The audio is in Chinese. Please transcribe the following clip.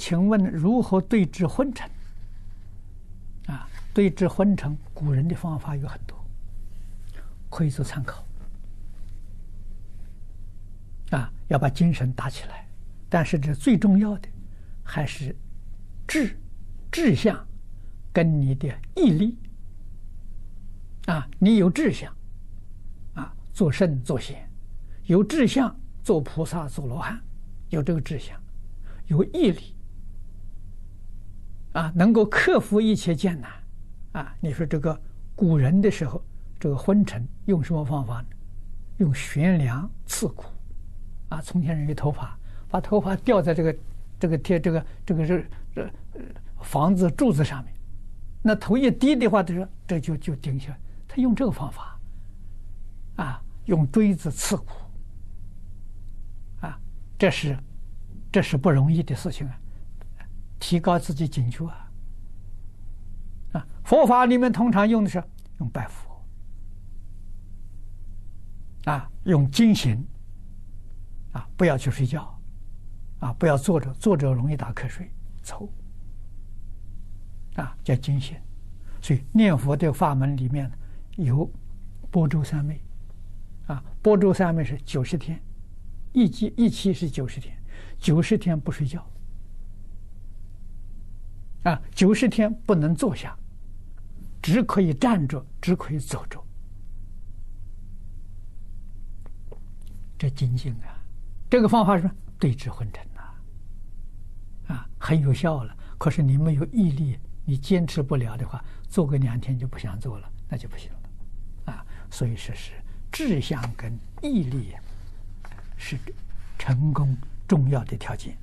请问如何对治昏沉？啊，对治昏沉，古人的方法有很多，可以做参考。啊，要把精神打起来，但是这最重要的还是志、志向跟你的毅力。啊，你有志向，啊，做圣做贤，有志向做菩萨做罗汉，有这个志向，有毅力。啊，能够克服一切艰难，啊，你说这个古人的时候，这个昏沉用什么方法呢？用悬梁刺股，啊，从前人的头发，把头发吊在这个这个贴这个这个这这房子柱子上面，那头一低的话，他说这就就顶下来。他用这个方法，啊，用锥子刺股，啊，这是这是不容易的事情啊。提高自己警觉啊！啊，佛法里面通常用的是用拜佛，啊，用精行，啊，不要去睡觉，啊，不要坐着，坐着容易打瞌睡、抽，啊，叫经行。所以念佛的法门里面有般舟三昧，啊，般舟三昧是九十天，一期一期是九十天，九十天不睡觉。啊，九十天不能坐下，只可以站着，只可以走着。这精进啊，这个方法是对治昏沉呐，啊，很有效了。可是你没有毅力，你坚持不了的话，做个两天就不想做了，那就不行了。啊，所以说是志向跟毅力是成功重要的条件。